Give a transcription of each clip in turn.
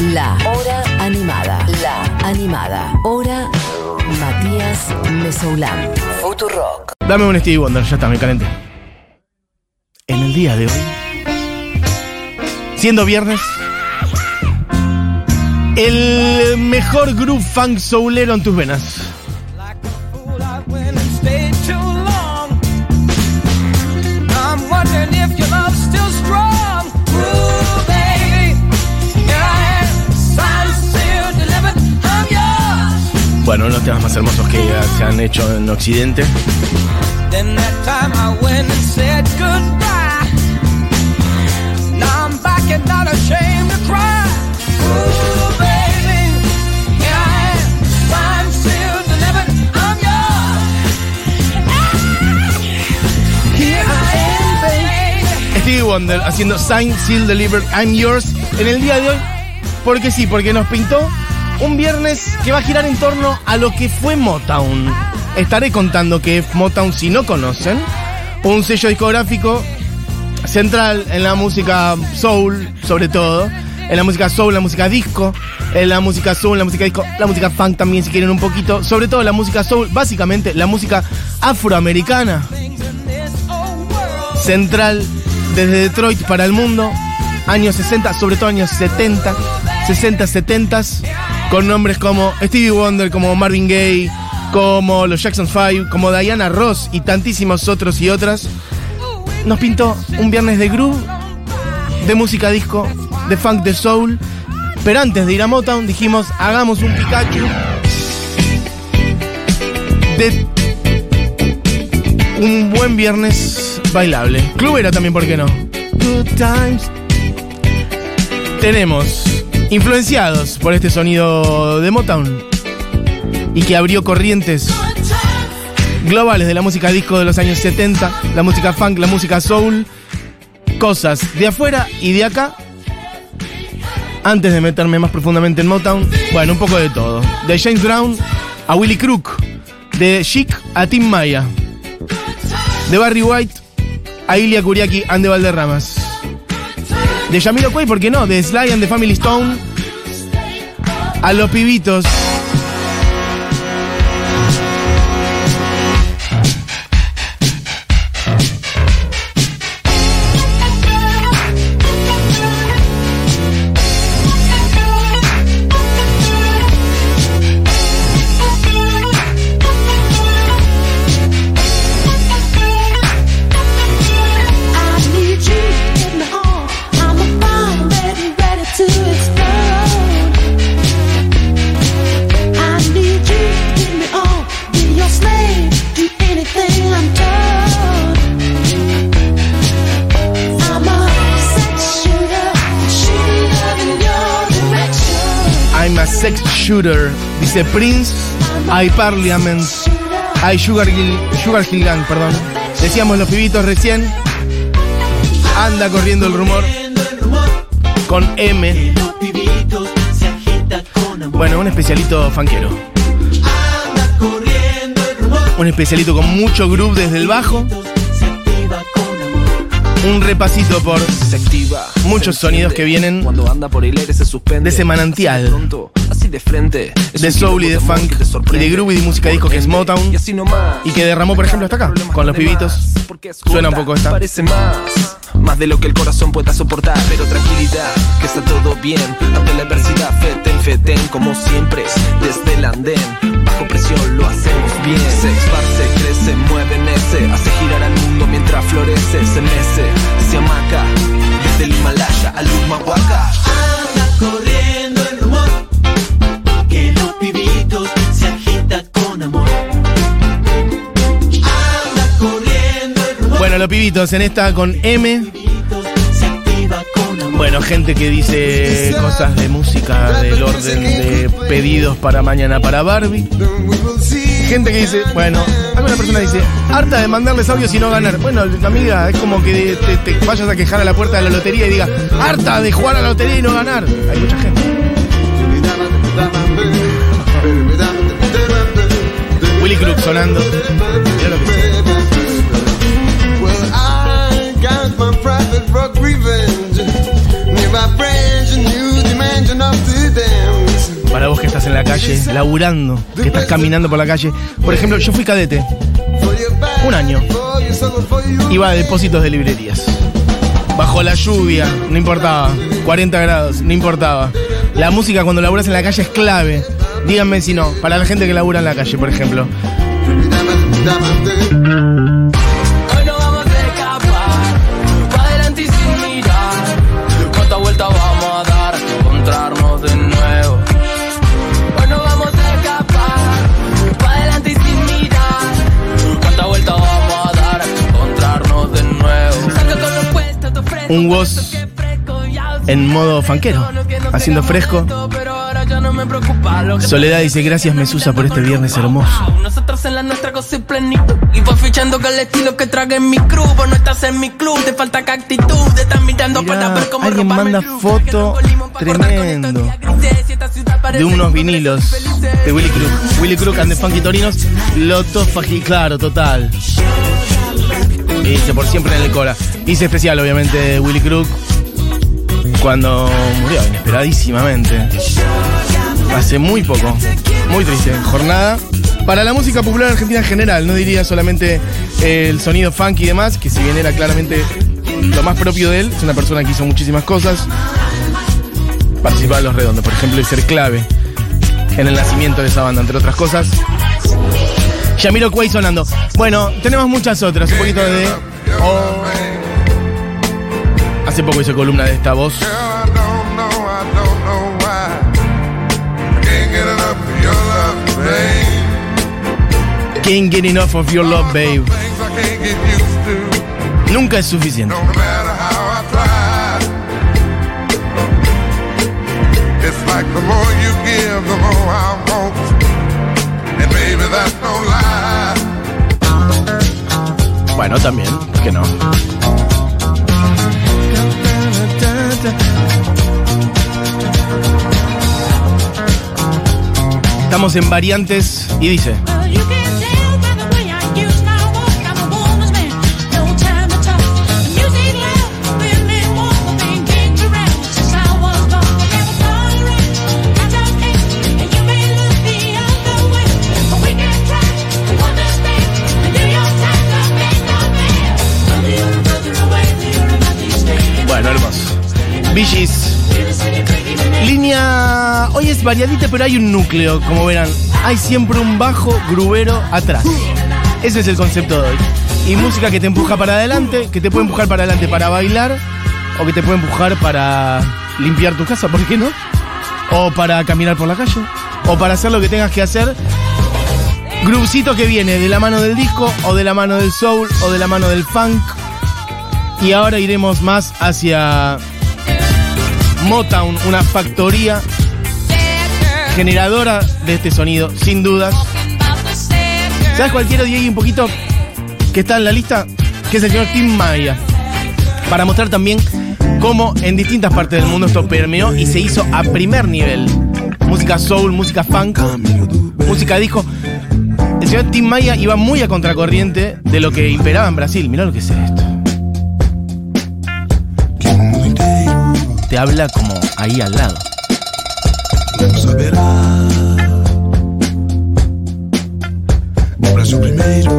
La Hora Animada. La Animada. Hora Matías Mesoulán. Futurock. Dame un Stevie Wonder, ya está, me calenté. En el día de hoy, siendo viernes, el mejor groove funk soulero en tus venas. Bueno, uno de los temas más hermosos que se han hecho en Occidente. Stevie Wonder haciendo Sign, Seal, Delivered, I'm Yours en el día de hoy. Porque sí, porque nos pintó un viernes que va a girar en torno a lo que fue Motown. Estaré contando que Motown, si no conocen, un sello discográfico central en la música soul, sobre todo. En la música soul, la música disco, en la música soul, la música disco, la música funk también si quieren un poquito. Sobre todo la música soul, básicamente la música afroamericana. Central desde Detroit para el mundo, años 60, sobre todo años 70, 60, 70, con nombres como Stevie Wonder, como Marvin Gaye, como los Jackson 5, como Diana Ross y tantísimos otros y otras. Nos pintó un viernes de groove, de música disco, de funk, de soul. Pero antes de ir a Motown dijimos, hagamos un Pikachu de un buen viernes bailable. Clubera también, ¿por qué no? Good times. Tenemos influenciados por este sonido de Motown y que abrió corrientes globales de la música disco de los años 70, la música funk, la música soul, cosas de afuera y de acá. Antes de meterme más profundamente en Motown, bueno, un poco de todo. De James Brown a Willie Crook, de Chic a Tim Maya, de Barry White a Ilya Kuriaki and de Valderramas. De Yamiro Cuey, ¿por qué no? De Sly and the Family Stone a los pibitos. Dice Prince, I Parliament, I Sugar Hill, Sugar Hill Gang, perdón. Decíamos los pibitos recién. Anda corriendo el rumor con M. Bueno, un especialito fanquero. Un especialito con mucho groove desde el bajo. Un repasito por muchos sonidos que vienen Cuando anda por el aire se suspende. de ese manantial Pronto, así de frente. Es de soul y de funk y de groove y de música disco que es Motown Y que derramó por ejemplo hasta acá con los pibitos. Suena un poco esta. Parece más. Más de lo que el corazón pueda soportar. Pero tranquilidad, que está todo bien. Ante la adversidad, feten, feten, como siempre. Desde el andén, bajo presión lo hacemos bien. Se esparce, crece, mueve, mece. Hace girar al mundo mientras florece. Se mece, se amaca. Desde el Himalaya al Humahuaca. corriendo Los pibitos en esta con M. Bueno, gente que dice cosas de música del orden de pedidos para mañana para Barbie. Gente que dice, bueno, alguna persona dice, harta de mandarles audios y no ganar. Bueno, amiga, es como que te, vayas a quejar a la puerta de la lotería y diga, harta de jugar a la lotería y no ganar. Hay mucha gente. Willy Crook sonando. New dimension of the en la calle, laburando, que estás caminando por la calle. Por ejemplo, yo fui cadete, un año. Iba a depósitos de librerías. Bajo la lluvia, no importaba. 40 grados, no importaba. La música cuando laburas en la calle es clave. Díganme si no, para la gente que labura en la calle, por ejemplo. Un que ya en modo fanquero, haciendo fresco. Lo que Soledad dice, gracias Mesusa por este viernes hermoso. nosotros en la nuestra cosa y plenitud. Y voy fichando con el estilo que traga en mi club. Vos no estás en mi club, te falta que actitud. Te están mirando para ver cómo alguien manda foto Que tremendo De unos un vinilos felices. de Willy Crook. Willy Crook and the Funky Torinos. Loto Faji, claro, total. Y dice por siempre en el Cora. Hice especial, obviamente, Willy Crook. Cuando murió inesperadísimamente. Hace muy poco. Muy triste. Jornada. Para la música popular argentina en general, no diría solamente el sonido funky y demás, que si bien era claramente lo más propio de él, es una persona que hizo muchísimas cosas. Participaba en Los Redondos, por ejemplo, y ser clave en el nacimiento de esa banda, entre otras cosas. Yamiro Kway sonando. Bueno, tenemos muchas otras, un poquito de. Oh. Hace poco hice columna de esta voz. Can't get enough of your love, babe. Can't get enough away, you're about to stay. Bueno, hermoso. Billys. Hoy es variadita, pero hay un núcleo, como verán. Hay siempre un bajo grubero atrás. Ese es el concepto de hoy. Y música que te empuja para adelante, que te puede empujar para adelante para bailar, o que te puede empujar para limpiar tu casa, ¿por qué no? O para caminar por la calle, o para hacer lo que tengas que hacer. Groovecito que viene de la mano del disco, o de la mano del soul, o de la mano del funk. Y ahora iremos más hacia Motown, una factoría generadora de este sonido, sin dudas. ¿Sabes cualquiera de ahí un poquito que está en la lista? Que es el señor Tim Maya. Para mostrar también cómo en distintas partes del mundo esto permeó y se hizo a primer nivel. Música soul, música funk, música disco. El señor Tim Maya iba muy a contracorriente de lo que imperaba en Brasil. Mirá lo que es esto. Te habla como ahí al lado. Saberá. O Brasil primeiro.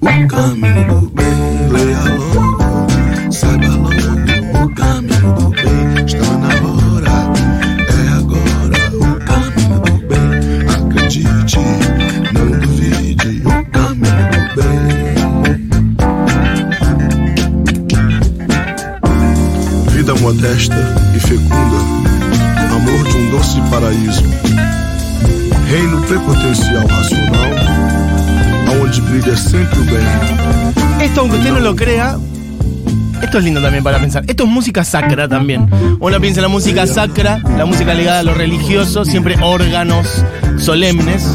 O caminho do bem, leia logo. Saiba logo o caminho do bem. Está na hora, é agora. O caminho do bem. Acredite, não duvide. O caminho do bem. Vida modesta amor de um doce paraíso, reino prepotencial racional, aonde brilha sempre o bem. Esto, aunque usted no lo crea, esto es lindo también para pensar. Esto es música sacra también. Uno piensa en la música sacra, la música ligada a lo religioso, siempre órganos solemnes.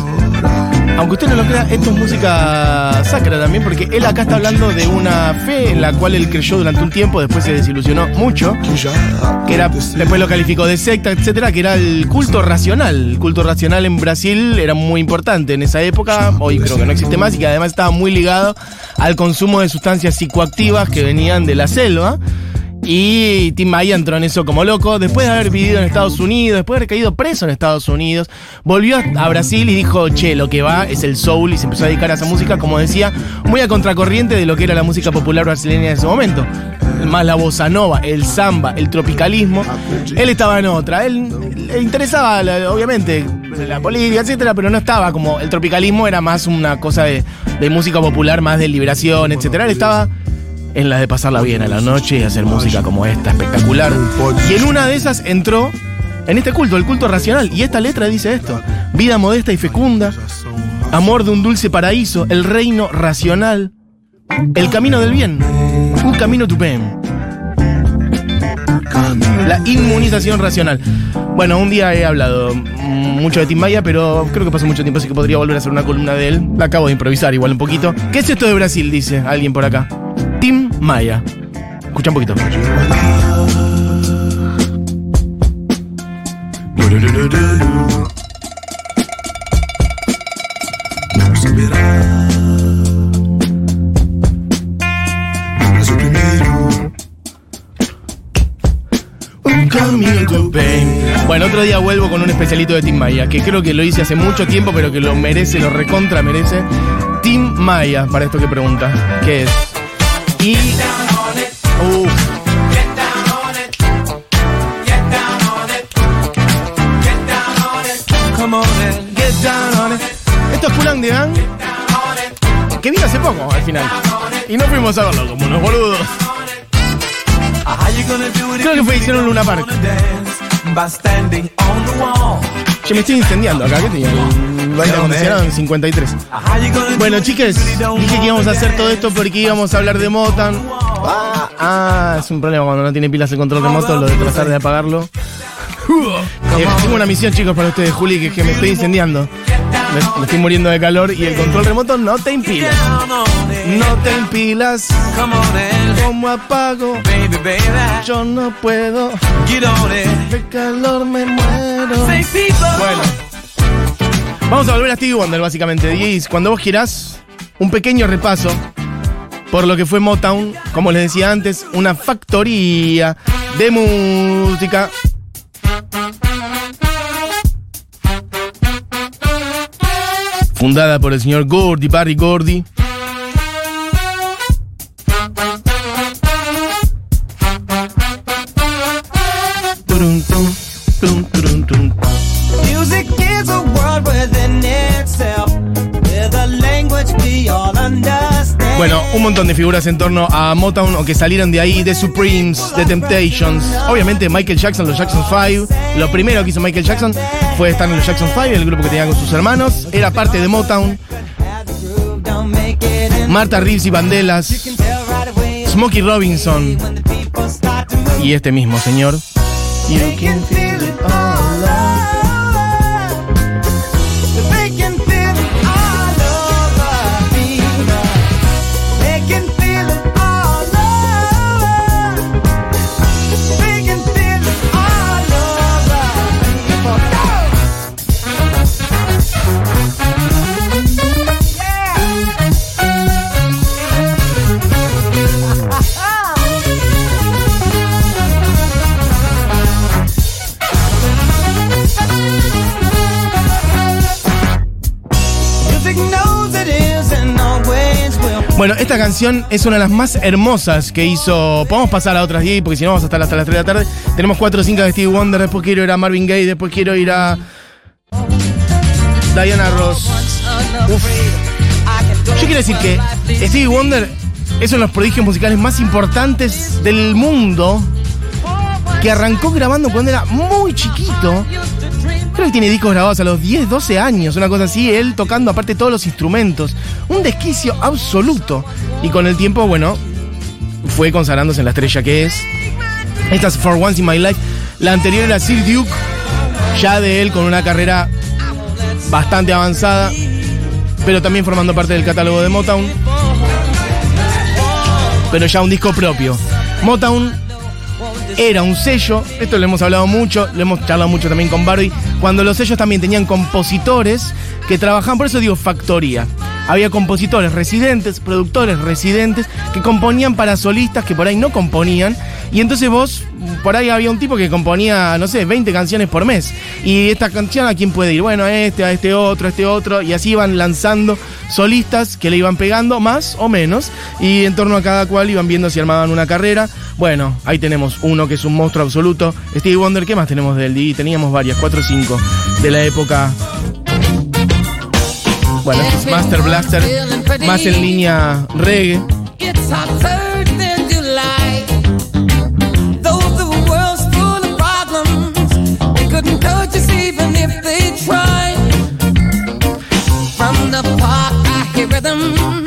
Aunque usted no lo crea, esto es música sacra también, porque él acá está hablando de una fe en la cual él creyó durante un tiempo, después se desilusionó mucho, Que era, después lo calificó de secta, etcétera, que era el culto racional. El culto racional en Brasil era muy importante en esa época, hoy creo que no existe más, y que además estaba muy ligado al consumo de sustancias psicoactivas que venían de la selva. Y Tim entró en eso como loco. Después de haber vivido en Estados Unidos, después de haber caído preso en Estados Unidos, volvió a Brasil y dijo, che, lo que va es el soul y se empezó a dedicar a esa música, como decía, muy a contracorriente de lo que era la música popular brasileña en ese momento. Más la bossa nova, el samba, el tropicalismo. Él estaba en otra. Él le interesaba, obviamente, la política, etcétera, pero no estaba como. El tropicalismo era más una cosa de, de música popular, más de liberación, etcétera. Él estaba en la de pasarla bien a la noche y hacer música como esta, espectacular. Y en una de esas entró en este culto, el culto racional. Y esta letra dice esto: vida modesta y fecunda, amor de un dulce paraíso, el reino racional, el camino del bien, un camino tu pen. La inmunización racional. Bueno, un día he hablado mucho de Tim Maya, pero creo que pasó mucho tiempo, así que podría volver a hacer una columna de él. La acabo de improvisar igual un poquito. ¿Qué es esto de Brasil? Dice alguien por acá. Maya. Escucha un poquito. Bueno, otro día vuelvo con un especialito de Tim Maya, que creo que lo hice hace mucho tiempo, pero que lo merece, lo recontra merece. Tim Maya, para esto que pregunta. ¿Qué es? Y. Uf. Come on and Get down on it. Esto es Pulang de Gang. Que vino hace poco, al final. Y no fuimos a verlo como unos boludos. how you gonna do it Creo que fue hicieron Luna Park. dance by standing on the wall? Che, me estoy incendiando acá. ¿Qué tenía? Aire acondicionado en 53. How you gonna Bueno, don't dije que íbamos a hacer todo esto porque íbamos a hablar de Motown. Ah, ah, es un problema cuando no tiene pilas el control remoto, lo de tratar de apagarlo. Eh, tengo una misión, chicos, para ustedes, Juli, que es que me estoy incendiando. Me, me estoy muriendo de calor y el control remoto no te it. No te and ¿Cómo apago? Yo no puedo. De calor me muero. Bueno. Vamos a volver a Stevie Wonder, básicamente. Y cuando vos quieras, un pequeño repaso por lo que fue Motown, como les decía antes, una factoría de música. Fundada por el señor Gordy, Barry Gordy. Bueno, un montón de figuras en torno a Motown o que salieron de ahí, The Supremes, The Temptations. Obviamente Michael Jackson, los Jackson 5. Lo primero que hizo Michael Jackson fue estar en los Jackson 5, el grupo que tenía con sus hermanos. Era parte de Motown. Martha Reeves y Bandelas. Smokey Robinson. Y este mismo señor. Bueno, esta canción es una de las más hermosas que hizo. Podemos pasar a otras 10 porque si no vamos a estar hasta las 3 de la tarde. Tenemos 4 o 5 de Stevie Wonder. Después quiero ir a Marvin Gaye. Después quiero ir a. Diana Ross. Yo quiero decir que Stevie Wonder es uno de los prodigios musicales más importantes del mundo. Que arrancó grabando cuando era muy chiquito. Creo tiene discos grabados a los 10, 12 años, una cosa así, él tocando aparte todos los instrumentos. Un desquicio absoluto. Y con el tiempo, bueno, fue consagrándose en la estrella que es. Esta es For Once in My Life. La anterior era Sir Duke, ya de él con una carrera bastante avanzada, pero también formando parte del catálogo de Motown. Pero ya un disco propio. Motown era un sello, esto lo hemos hablado mucho, lo hemos charlado mucho también con Barbie, cuando los sellos también tenían compositores que trabajaban, por eso digo factoría. Había compositores residentes, productores residentes, que componían para solistas que por ahí no componían. Y entonces vos, por ahí había un tipo que componía, no sé, 20 canciones por mes. Y esta canción, ¿a quién puede ir? Bueno, a este, a este otro, a este otro. Y así iban lanzando solistas que le iban pegando más o menos. Y en torno a cada cual iban viendo si armaban una carrera. Bueno, ahí tenemos uno que es un monstruo absoluto. Stevie Wonder, ¿qué más tenemos de él? Y teníamos varias, cuatro o cinco de la época. Bueno, este es Master Blaster, más en línea reggae. It's hotter than July. Though the world's full of problems, they couldn't touch us even if they tried. From the park, I hear rhythms.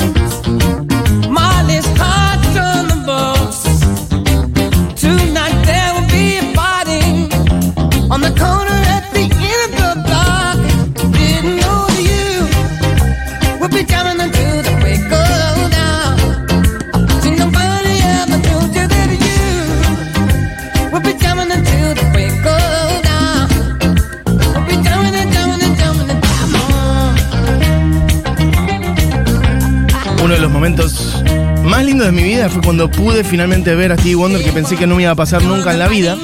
De mi vida fue cuando pude finalmente ver a Stevie Wonder que pensé que no me iba a pasar nunca en la vida.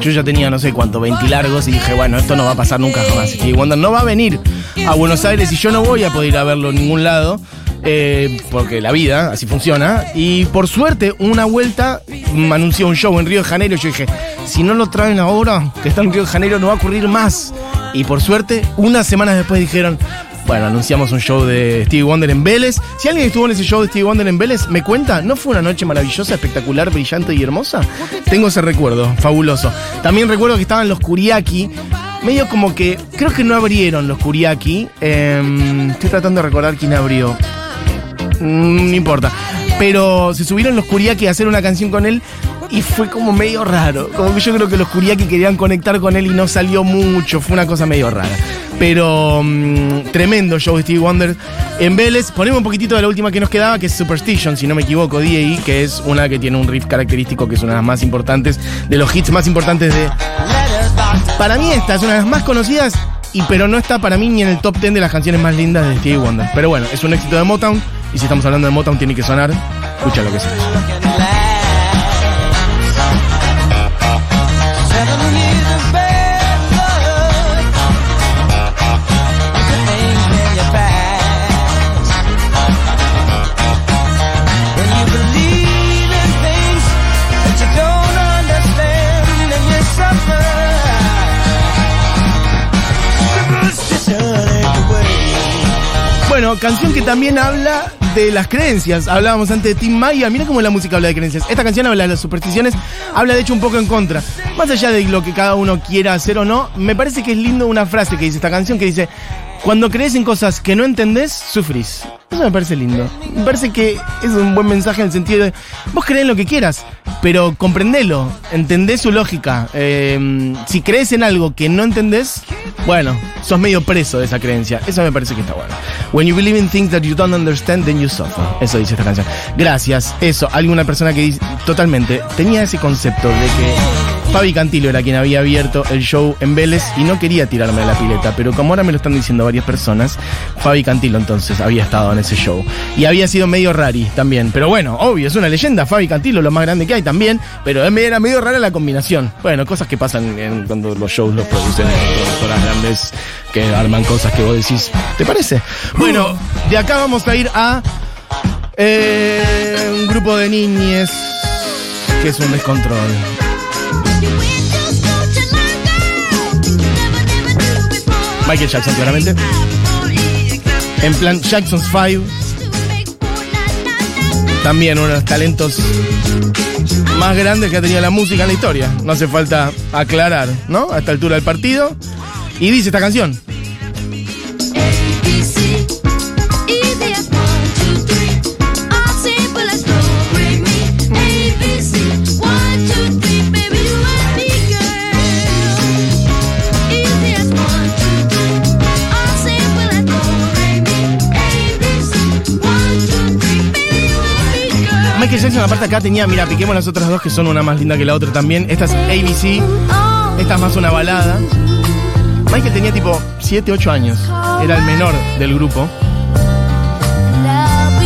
Yo ya tenía no sé cuánto, 20 largos y dije, bueno, esto no va a pasar nunca jamás. Stevie Wonder no va a venir a Buenos Aires y yo no voy a poder ir a verlo en ningún lado. eh, porque la vida, así funciona. Y por suerte, una vuelta me anunció un show en Río de Janeiro. Yo dije, si no lo traen ahora, que está en Río de Janeiro, no va a ocurrir más. Y por suerte, unas semanas después dijeron, bueno, anunciamos un show de Stevie Wonder en Vélez. Si alguien estuvo en ese show de Stevie Wonder en Vélez, me cuenta, ¿no fue una noche maravillosa, espectacular, brillante y hermosa? Tengo ese recuerdo, fabuloso. También recuerdo que estaban los Kuriaki. Medio como que, creo que no abrieron los Kuriaki. Em, estoy tratando de recordar quién abrió. Mm, no importa. Pero se subieron los Kuriaki a hacer una canción con él y fue como medio raro. Como que yo creo que los Kuriaki querían conectar con él y no salió mucho. Fue una cosa medio rara. Pero mm, tremendo show de Stevie Wonder en Vélez. Ponemos un poquitito de la última que nos quedaba, que es Superstition, si no me equivoco, D.A.E., que es una que tiene un riff característico, que es una de las más importantes, de los hits más importantes de. Para mí esta es una de las más conocidas. Y pero no está para mí ni en el top 10 de las canciones más lindas de Stevie Wonder. Pero bueno, es un éxito de Motown. Y si estamos hablando de Motown, tiene que sonar. Escucha lo que es. Canción que también habla de las creencias. Hablábamos antes de Tim Maya. Mira cómo la música habla de creencias. Esta canción habla de las supersticiones. Habla de hecho un poco en contra. Más allá de lo que cada uno quiera hacer o no, me parece que es lindo una frase que dice esta canción que dice. Cuando crees en cosas que no entendés, sufrís. Eso me parece lindo. Me parece que es un buen mensaje en el sentido de, vos crees lo que quieras, pero comprendelo, entendés su lógica. Eh, si crees en algo que no entendés, bueno, sos medio preso de esa creencia. Eso me parece que está bueno. When you believe in things that you don't understand, then you suffer. Eso dice esta canción. Gracias. Eso, alguna persona que dice, totalmente, tenía ese concepto de que Fabi Cantilo era quien había abierto el show en Vélez y no quería tirarme a la pileta, pero como ahora me lo están diciendo varias personas, Fabi Cantilo entonces había estado en ese show. Y había sido medio rari también. Pero bueno, obvio, es una leyenda. Fabi Cantilo, lo más grande que hay también. Pero era medio rara la combinación. Bueno, cosas que pasan en- cuando los shows los producen productoras grandes que arman cosas que vos decís, ¿te parece? Bueno, de acá vamos a ir a eh, un grupo de niñes que es un descontrol. Michael Jackson, claramente. En plan Jackson's Five. También uno de los talentos más grandes que ha tenido la música en la historia. No hace falta aclarar, ¿no? A esta altura del partido. Y dice esta canción. Jackson, aparte acá tenía, mira, piquemos las otras dos que son una más linda que la otra también. Esta es ABC, esta es más una balada. Michael tenía tipo 7, 8 años, era el menor del grupo.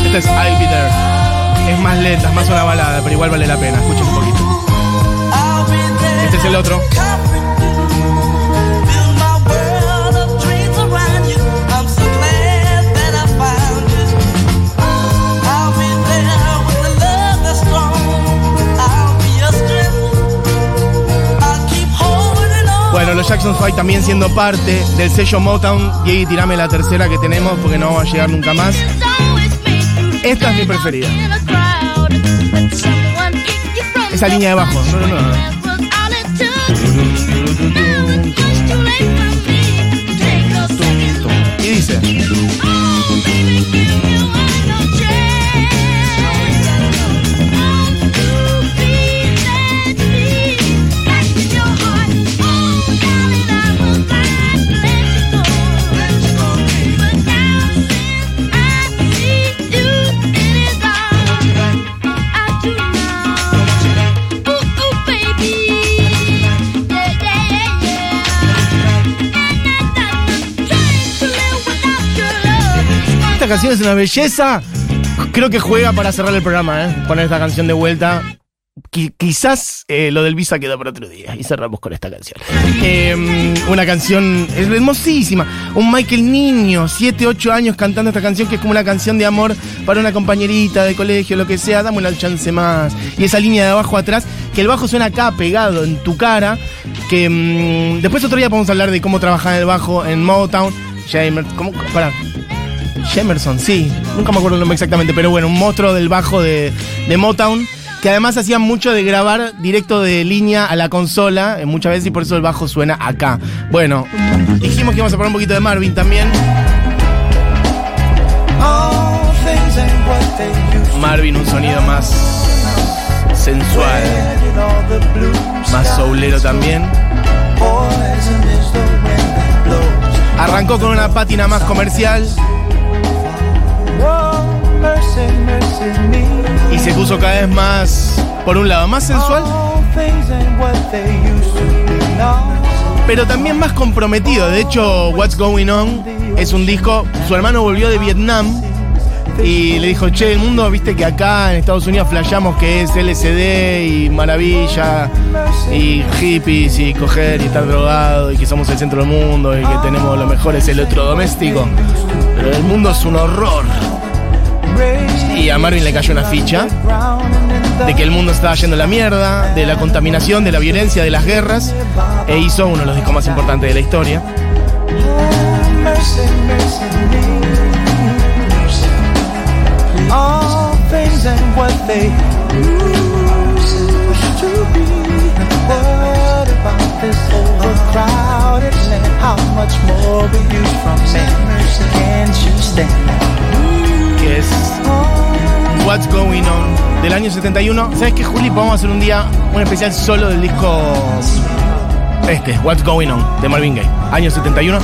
Esta es I'll Be There. Es más lenta, es más una balada, pero igual vale la pena. Escuchen un poquito. Este es el otro. Jackson 5 también siendo parte del sello Motown. Y ahí tirame la tercera que tenemos porque no vamos a llegar nunca más. Esta es mi preferida. Esa línea de bajo. No, no, no. Y dice. Canción es una belleza. Creo que juega para cerrar el programa, ¿eh? Poner esta canción de vuelta. Qui- quizás eh, lo del Visa queda para otro día. Y cerramos con esta canción. Eh, una canción hermosísima. Un Michael Niño, 7, 8 años cantando esta canción que es como una canción de amor para una compañerita de colegio, lo que sea. Dame una chance más. Y esa línea de abajo atrás, que el bajo suena acá pegado en tu cara. Que mm, después otro día podemos hablar de cómo trabajar el bajo en Motown. Jamer, ¿cómo? Pará. Jemerson, sí. Nunca me acuerdo el nombre exactamente, pero bueno, un monstruo del bajo de, Motown. Que además hacía mucho de grabar directo de línea a la consola, eh, muchas veces, y por eso el bajo suena acá. Bueno, dijimos que íbamos a poner un poquito de Marvin también. Marvin, un sonido más sensual, más soulero también. Arrancó con una pátina más comercial y se puso cada vez más, por un lado, más sensual, pero también más comprometido. De hecho, What's Going On es un disco. Su hermano volvió de Vietnam y le dijo: Che, el mundo, viste que acá en Estados Unidos flasheamos que es LSD y maravilla y hippies y coger y estar drogado y que somos el centro del mundo y que tenemos lo mejor es el electrodoméstico. Pero el mundo es un horror. Y a Marvin le cayó una ficha de que el mundo estaba yendo a la mierda, de la contaminación, de la violencia, de las guerras, e hizo uno de los discos más importantes de la historia. Things and what they used to be. What about this overcrowded land? How much more we use from men? Can't you stand? que es What's Going On del año 71. ¿Sabes qué, Juli? A hacer un día un especial solo del disco este, What's Going On de Marvin Gaye, año 71.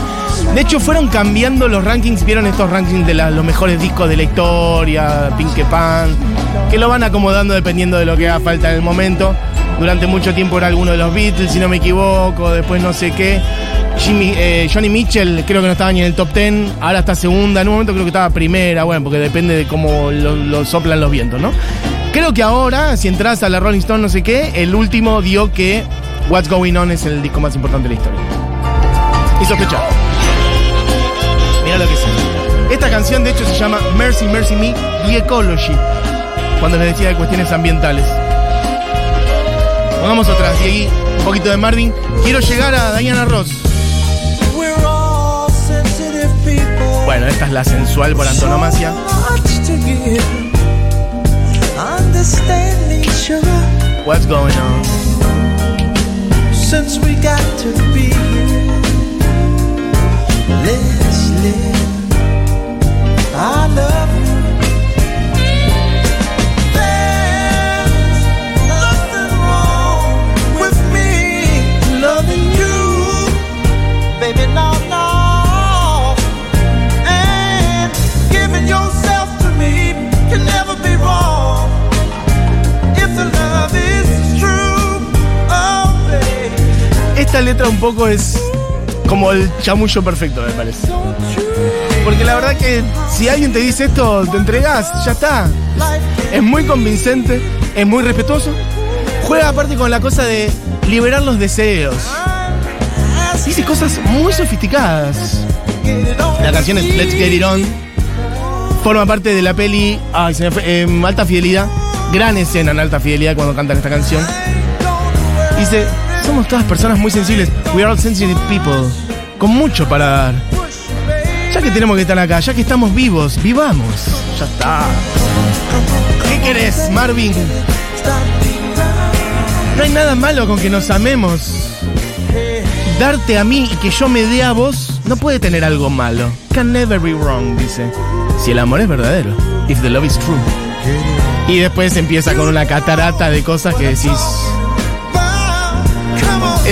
De hecho, fueron cambiando los rankings. ¿Vieron estos rankings de la- los mejores discos de la historia? Pink Pan, que lo van acomodando dependiendo de lo que haga falta en el momento. Durante mucho tiempo era alguno de los Beatles, si no me equivoco. Después no sé qué. Eh, Johnny Mitchell creo que no estaba ni en el top 10, ahora está segunda, en un momento creo que estaba primera, bueno, porque depende de cómo lo, lo soplan los vientos, ¿no? Creo que ahora, si entras a la Rolling Stone, no sé qué, el último dio que What's Going On es el disco más importante de la historia. Y sospechado. Mira lo que es. Esta canción, de hecho, se llama Mercy, Mercy Me, The Ecology, cuando les decía de cuestiones ambientales. Pongamos otra, y ahí un poquito de Marvin. Quiero llegar a Diana Ross. Bueno, esta es la sensual por antonomasia. What's going on? Since we got to be here. Let's live. I love un poco es como el chamullo perfecto, me parece. Porque la verdad que si alguien te dice esto, te entregas, ya está. Es muy convincente, es muy respetuoso. Juega aparte con la cosa de liberar los deseos. Dice cosas muy sofisticadas. La canción es Let's Get It On. Forma parte de la peli ay, em, Alta Fidelidad. Gran escena en Alta Fidelidad cuando cantan esta canción. Dice, somos todas personas muy sensibles. We are all sensitive people. Con mucho para dar. Ya que tenemos que estar acá, ya que estamos vivos, vivamos. Ya está. ¿Qué querés, Marvin? No hay nada malo con que nos amemos. Darte a mí y que yo me dé a vos no puede tener algo malo. Can never be wrong, dice. Si el amor es verdadero. If the love is true. Y después empieza con una catarata de cosas que decís.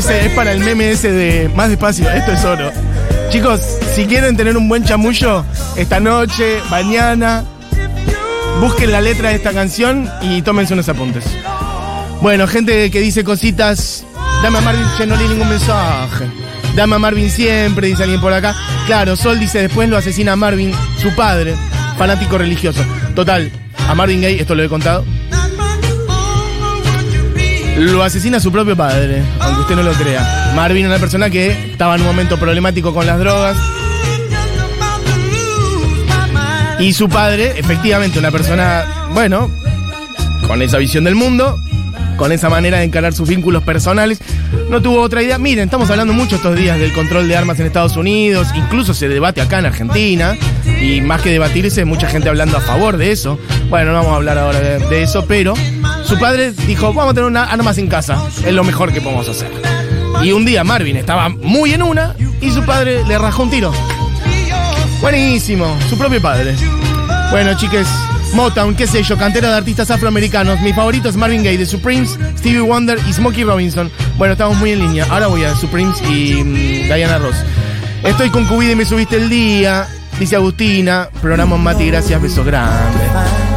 Ese es para el meme ese de más despacio, esto es oro. Chicos, si quieren tener un buen chamullo, esta noche, mañana, busquen la letra de esta canción y tómense unos apuntes. Bueno, gente que dice cositas. Dame a Marvin, che, no leí ningún mensaje. Dame a Marvin siempre, dice alguien por acá. Claro, Sol dice después lo asesina a Marvin, su padre, fanático religioso. Total, a Marvin Gaye, esto lo he contado. Lo asesina su propio padre, aunque usted no lo crea. Marvin, una persona que estaba en un momento problemático con las drogas. Y su padre, efectivamente, una persona, bueno, con esa visión del mundo, con esa manera de encarar sus vínculos personales, no tuvo otra idea. Miren, estamos hablando mucho estos días del control de armas en Estados Unidos, incluso se debate acá en Argentina, y más que debatirse, mucha gente hablando a favor de eso. Bueno, no vamos a hablar ahora de eso, pero su padre dijo, vamos a tener una armas en casa, es lo mejor que podemos hacer. Y un día Marvin estaba muy en una y su padre le rajó un tiro. Buenísimo, su propio padre. Bueno, chiques, Motown, qué sé yo, cantera de artistas afroamericanos. Mi favorito es Marvin Gaye, de Supremes, Stevie Wonder y Smokey Robinson. Bueno, estamos muy en línea. Ahora voy a Supremes y mm, Diana Ross. Estoy con Cubide y me subiste el día. Dice Agustina, programa Mati, gracias, beso grande.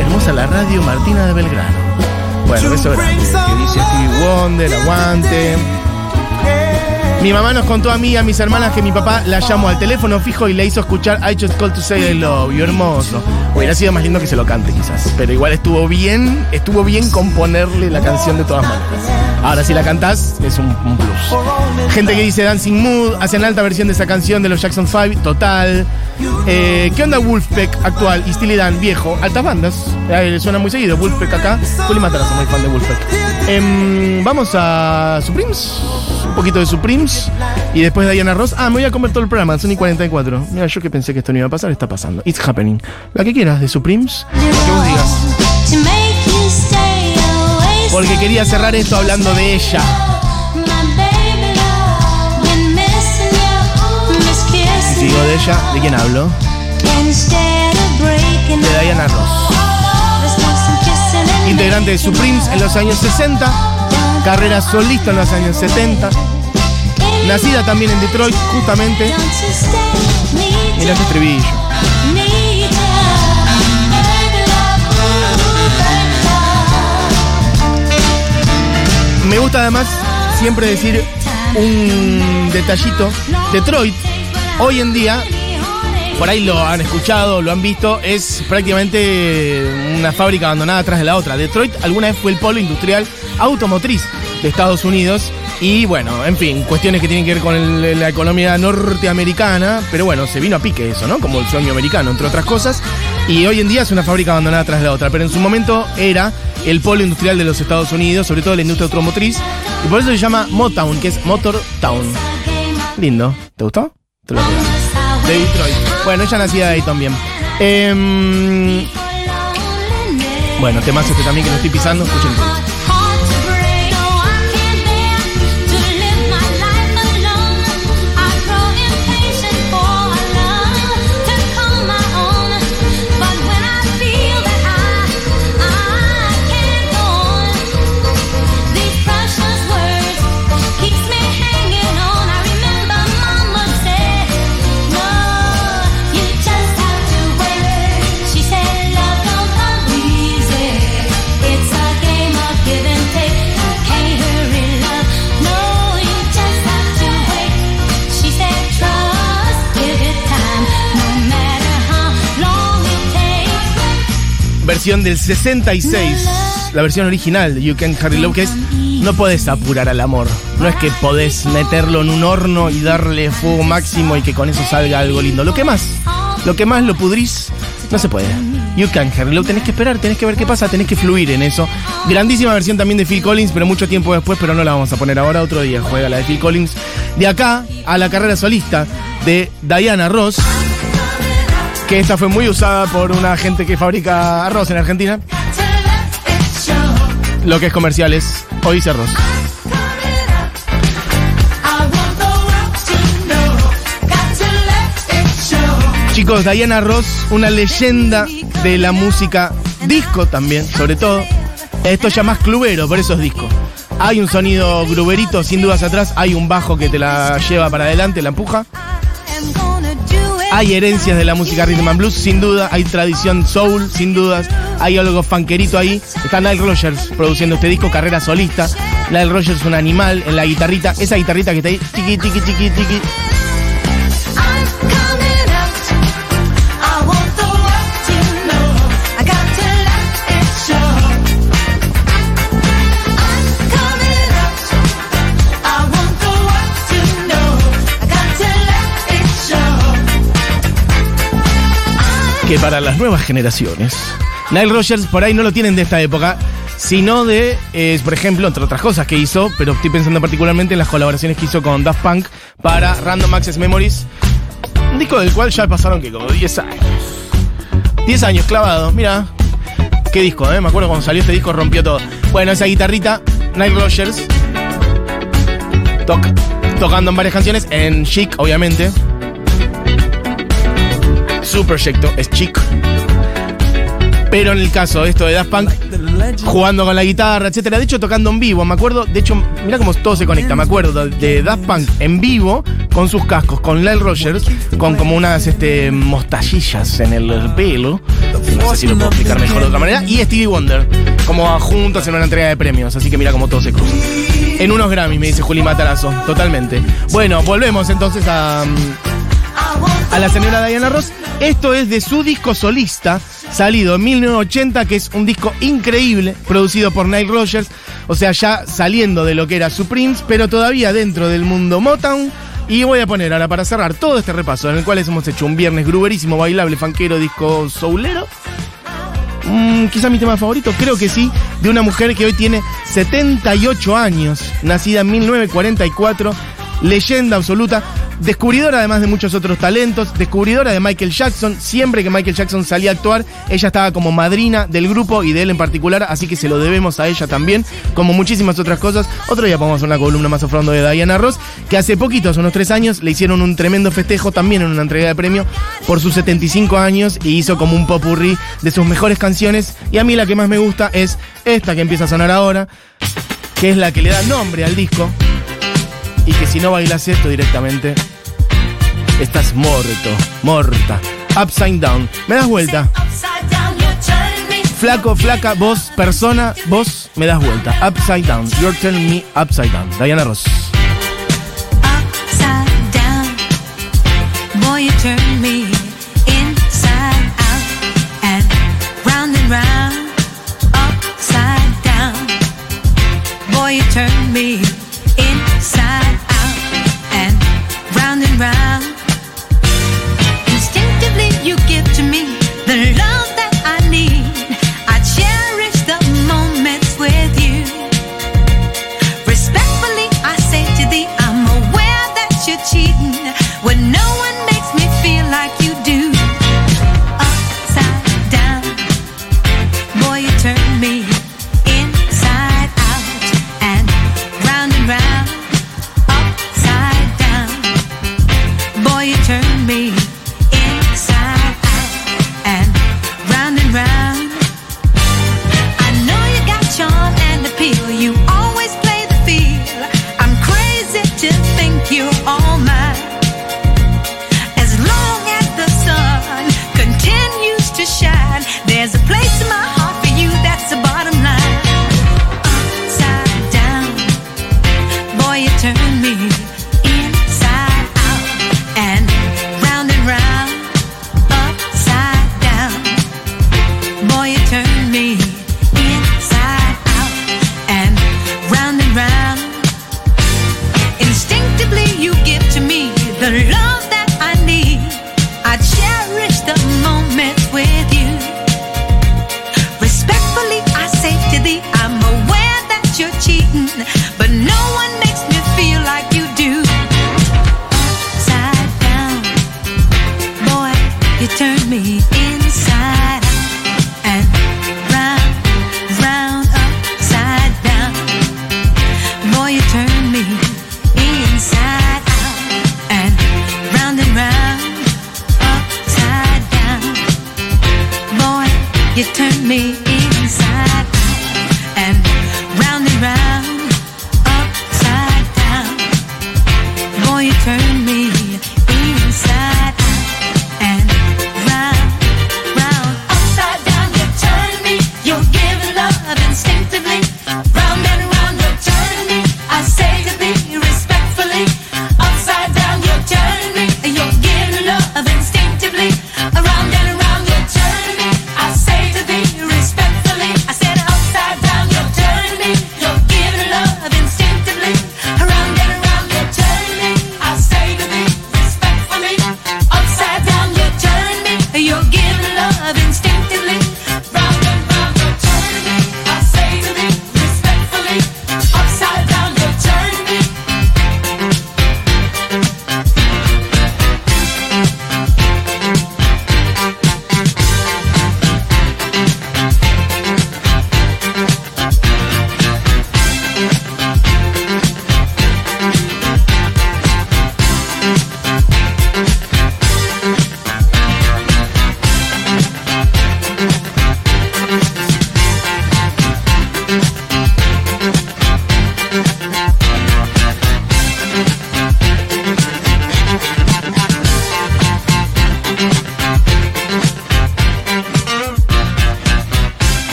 Hermosa la radio, Martina de Belgrano. Bueno, beso grande. Que dice Stevie Wonder, aguante. Mi mamá nos contó a mí y a mis hermanas que mi papá la llamó al teléfono fijo y le hizo escuchar I just called to say I love you, hermoso. Hubiera sido más lindo que se lo cante quizás, pero igual estuvo bien, estuvo bien componerle la canción de todas maneras. Ahora si la cantás es un, un plus. Gente que dice Dancing Mood, hacen alta versión de esa canción de los Jackson 5, total. Eh, ¿Qué onda Wolfpack actual y Steely Dan viejo? Altas bandas, eh, suena muy seguido Wolfpack acá. Juli Matarazzo, muy fan de Wolfpack. Em, vamos a Supremes, un poquito de Supremes y después Diana Ross. Ah, me voy a comer todo el programa, son y 44. Mira, yo que pensé que esto no iba a pasar, está pasando. It's happening. La que quieras de Supremes, que vos digas. Porque quería cerrar esto hablando de ella. Digo de ella, ¿de quién hablo? De Diana Ross. Integrante de Supremes en los años 60, carrera solista en los años 70, nacida también en Detroit, justamente. Mira ese estribillo. Me gusta además siempre decir un detallito. Detroit, hoy en día, por ahí lo han escuchado, lo han visto, es prácticamente una fábrica abandonada atrás de la otra. Detroit alguna vez fue el polo industrial automotriz de Estados Unidos. Y bueno, en fin, cuestiones que tienen que ver con la economía norteamericana, pero bueno, se vino a pique eso, ¿no? Como el sueño americano, entre otras cosas. Y hoy en día es una fábrica abandonada tras la otra, pero en su momento era el polo industrial de los Estados Unidos, sobre todo la industria automotriz, y por eso se llama Motown, que es Motor Town. Lindo, ¿te gustó? De Detroit. Bueno, ella nacida de ahí también. Em, bueno, temazo este también que lo estoy pisando, escuchen versión del 66, la versión original de You Can Hurry Love, que es no podés apurar al amor. No es que podés meterlo en un horno y darle fuego máximo y que con eso salga algo lindo. Lo que más, lo que más lo pudrís, no se puede. You Can Hurry Love, tenés que esperar, tenés que ver qué pasa, tenés que fluir en eso. Grandísima versión también de Phil Collins, pero mucho tiempo después, pero no la vamos a poner ahora, otro día juega la de Phil Collins. De acá a la carrera solista de Diana Ross que esta fue muy usada por una gente que fabrica arroz en Argentina. Lo que es comerciales, hoy dice arroz. Chicos, Diana Ross, una leyenda de la música disco también, sobre todo. Esto ya más clubero, por eso es disco. Hay un sonido gruberito, sin dudas atrás. Hay un bajo que te la lleva para adelante, la empuja. Hay herencias de la música rhythm and blues, sin duda. Hay tradición soul, sin dudas. Hay algo funkerito ahí. Está Nile Rogers produciendo este disco, carrera solista. Nile Rogers un animal en la guitarrita. Esa guitarrita que está ahí, tiqui, tiqui, tiqui, tiqui. Que para las nuevas generaciones, Nile Rogers por ahí no lo tienen de esta época, sino de, eh, por ejemplo, entre otras cosas que hizo, pero estoy pensando particularmente en las colaboraciones que hizo con Daft Punk para Random Access Memories, un disco del cual ya pasaron que como 10 años. 10 años clavado, mira. Qué disco, ¿eh? Me acuerdo cuando salió este disco rompió todo. Bueno, esa guitarrita, Nile Rogers, toca- tocando en varias canciones, en Chic, obviamente. Su proyecto es Chic. Pero en el caso de esto de Daft Punk, jugando con la guitarra, etcétera. De hecho, tocando en vivo, me acuerdo. De hecho, mira cómo todo se conecta. Me acuerdo de Daft Punk en vivo, con sus cascos, con Lyle Rogers, con como unas este, mostachillas en el pelo. No sé si lo puedo explicar mejor de otra manera. Y Stevie Wonder, como juntos en una entrega de premios. Así que mira cómo todo se cruza. En unos Grammy, me dice Juli Matarazo. Totalmente. Bueno, volvemos entonces a. a la señora Diana Ross. Esto es de su disco solista, salido en 1980, que es un disco increíble, producido por Nile Rogers, o sea, ya saliendo de lo que era su Prince, pero todavía dentro del mundo Motown. Y voy a poner ahora para cerrar todo este repaso, en el cual hemos hecho un viernes gruberísimo, bailable, fanquero, disco soulero. Mm, quizá mi tema favorito, creo que sí, de una mujer que hoy tiene 78 años, nacida en 1944, leyenda absoluta, descubridora además de muchos otros talentos, descubridora de Michael Jackson, siempre que Michael Jackson salía a actuar, ella estaba como madrina del grupo y de él en particular, así que se lo debemos a ella también, como muchísimas otras cosas. Otro día podemos hacer una columna más a fondo de Diana Ross, que hace poquito, hace unos tres años, le hicieron un tremendo festejo también en una entrega de premio por sus 75 años y hizo como un popurrí de sus mejores canciones. Y a mí la que más me gusta es esta que empieza a sonar ahora, que es la que le da nombre al disco. Y que si no bailas esto directamente, estás muerto, morta. Upside down. Me das vuelta. Flaco, flaca, vos, persona, vos, me das vuelta. Upside down. You're telling me upside down. Diana Ross. upside down. Boy, you turn me inside out and round and round, upside down. Boy, you turn me round